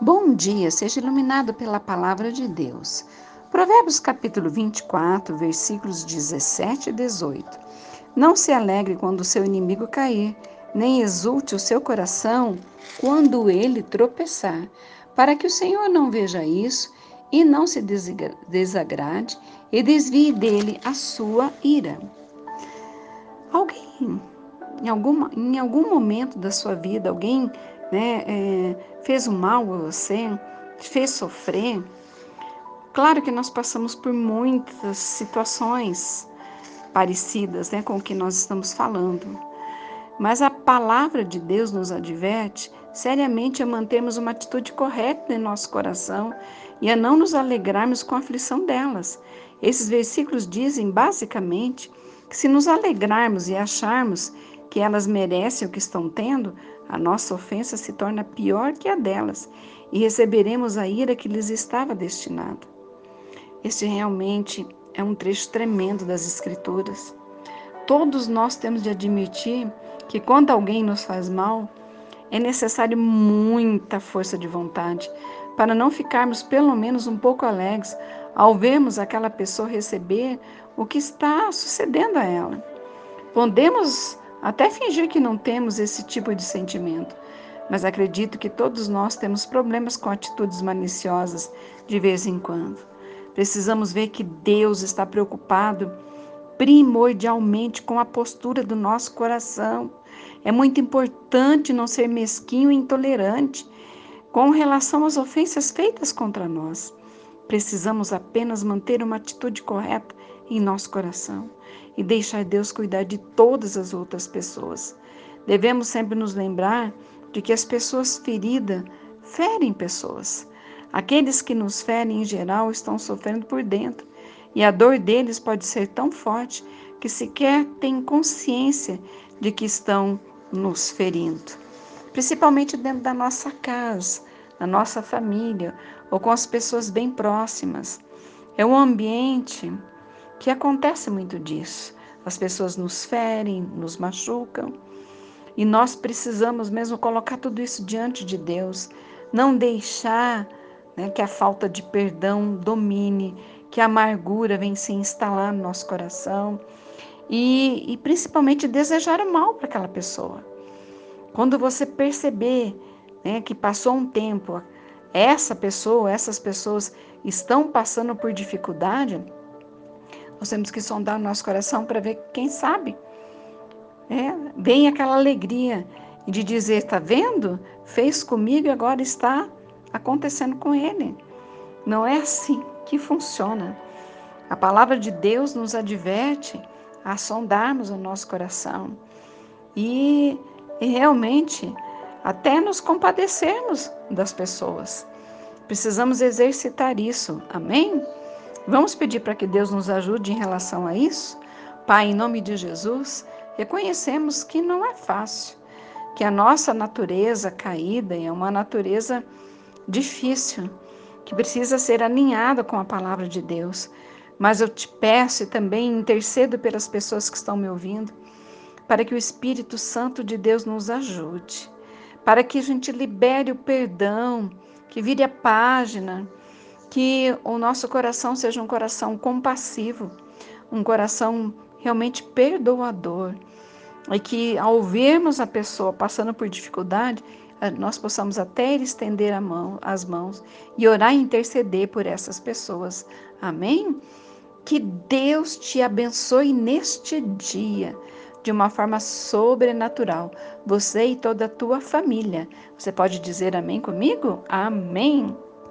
Bom dia, seja iluminado pela palavra de Deus. Provérbios capítulo 24, versículos 17 e 18. Não se alegre quando o seu inimigo cair, nem exulte o seu coração quando ele tropeçar, para que o Senhor não veja isso e não se desagrade e desvie dele a sua ira. Alguém, em, alguma, em algum momento da sua vida, alguém né, é, fez o mal a você, fez sofrer. Claro que nós passamos por muitas situações parecidas né, com o que nós estamos falando, mas a palavra de Deus nos adverte seriamente a mantermos uma atitude correta em nosso coração e a não nos alegrarmos com a aflição delas. Esses versículos dizem basicamente que se nos alegrarmos e acharmos que elas merecem o que estão tendo, a nossa ofensa se torna pior que a delas e receberemos a ira que lhes estava destinada. Este realmente é um trecho tremendo das Escrituras. Todos nós temos de admitir que quando alguém nos faz mal, é necessário muita força de vontade para não ficarmos pelo menos um pouco alegres ao vermos aquela pessoa receber o que está sucedendo a ela. Podemos até fingir que não temos esse tipo de sentimento, mas acredito que todos nós temos problemas com atitudes maliciosas de vez em quando. Precisamos ver que Deus está preocupado primordialmente com a postura do nosso coração. É muito importante não ser mesquinho e intolerante com relação às ofensas feitas contra nós. Precisamos apenas manter uma atitude correta em nosso coração e deixar Deus cuidar de todas as outras pessoas. Devemos sempre nos lembrar de que as pessoas feridas ferem pessoas. Aqueles que nos ferem em geral estão sofrendo por dentro e a dor deles pode ser tão forte que sequer têm consciência de que estão nos ferindo. Principalmente dentro da nossa casa, na nossa família ou com as pessoas bem próximas. É um ambiente que acontece muito disso. As pessoas nos ferem, nos machucam, e nós precisamos mesmo colocar tudo isso diante de Deus, não deixar né, que a falta de perdão domine, que a amargura venha se instalar no nosso coração e, e principalmente desejar o mal para aquela pessoa. Quando você perceber né, que passou um tempo, essa pessoa, essas pessoas estão passando por dificuldade, nós temos que sondar o nosso coração para ver, quem sabe, é, vem aquela alegria de dizer: está vendo? Fez comigo e agora está acontecendo com ele. Não é assim que funciona. A palavra de Deus nos adverte a sondarmos o nosso coração e, e realmente até nos compadecermos das pessoas. Precisamos exercitar isso. Amém? Vamos pedir para que Deus nos ajude em relação a isso? Pai, em nome de Jesus, reconhecemos que não é fácil, que a nossa natureza caída é uma natureza difícil, que precisa ser alinhada com a palavra de Deus. Mas eu te peço e também intercedo pelas pessoas que estão me ouvindo, para que o Espírito Santo de Deus nos ajude, para que a gente libere o perdão, que vire a página, que o nosso coração seja um coração compassivo, um coração realmente perdoador, e que ao vermos a pessoa passando por dificuldade, eh, nós possamos até estender mão, as mãos e orar e interceder por essas pessoas. Amém? Que Deus te abençoe neste dia de uma forma sobrenatural, você e toda a tua família. Você pode dizer amém comigo? Amém.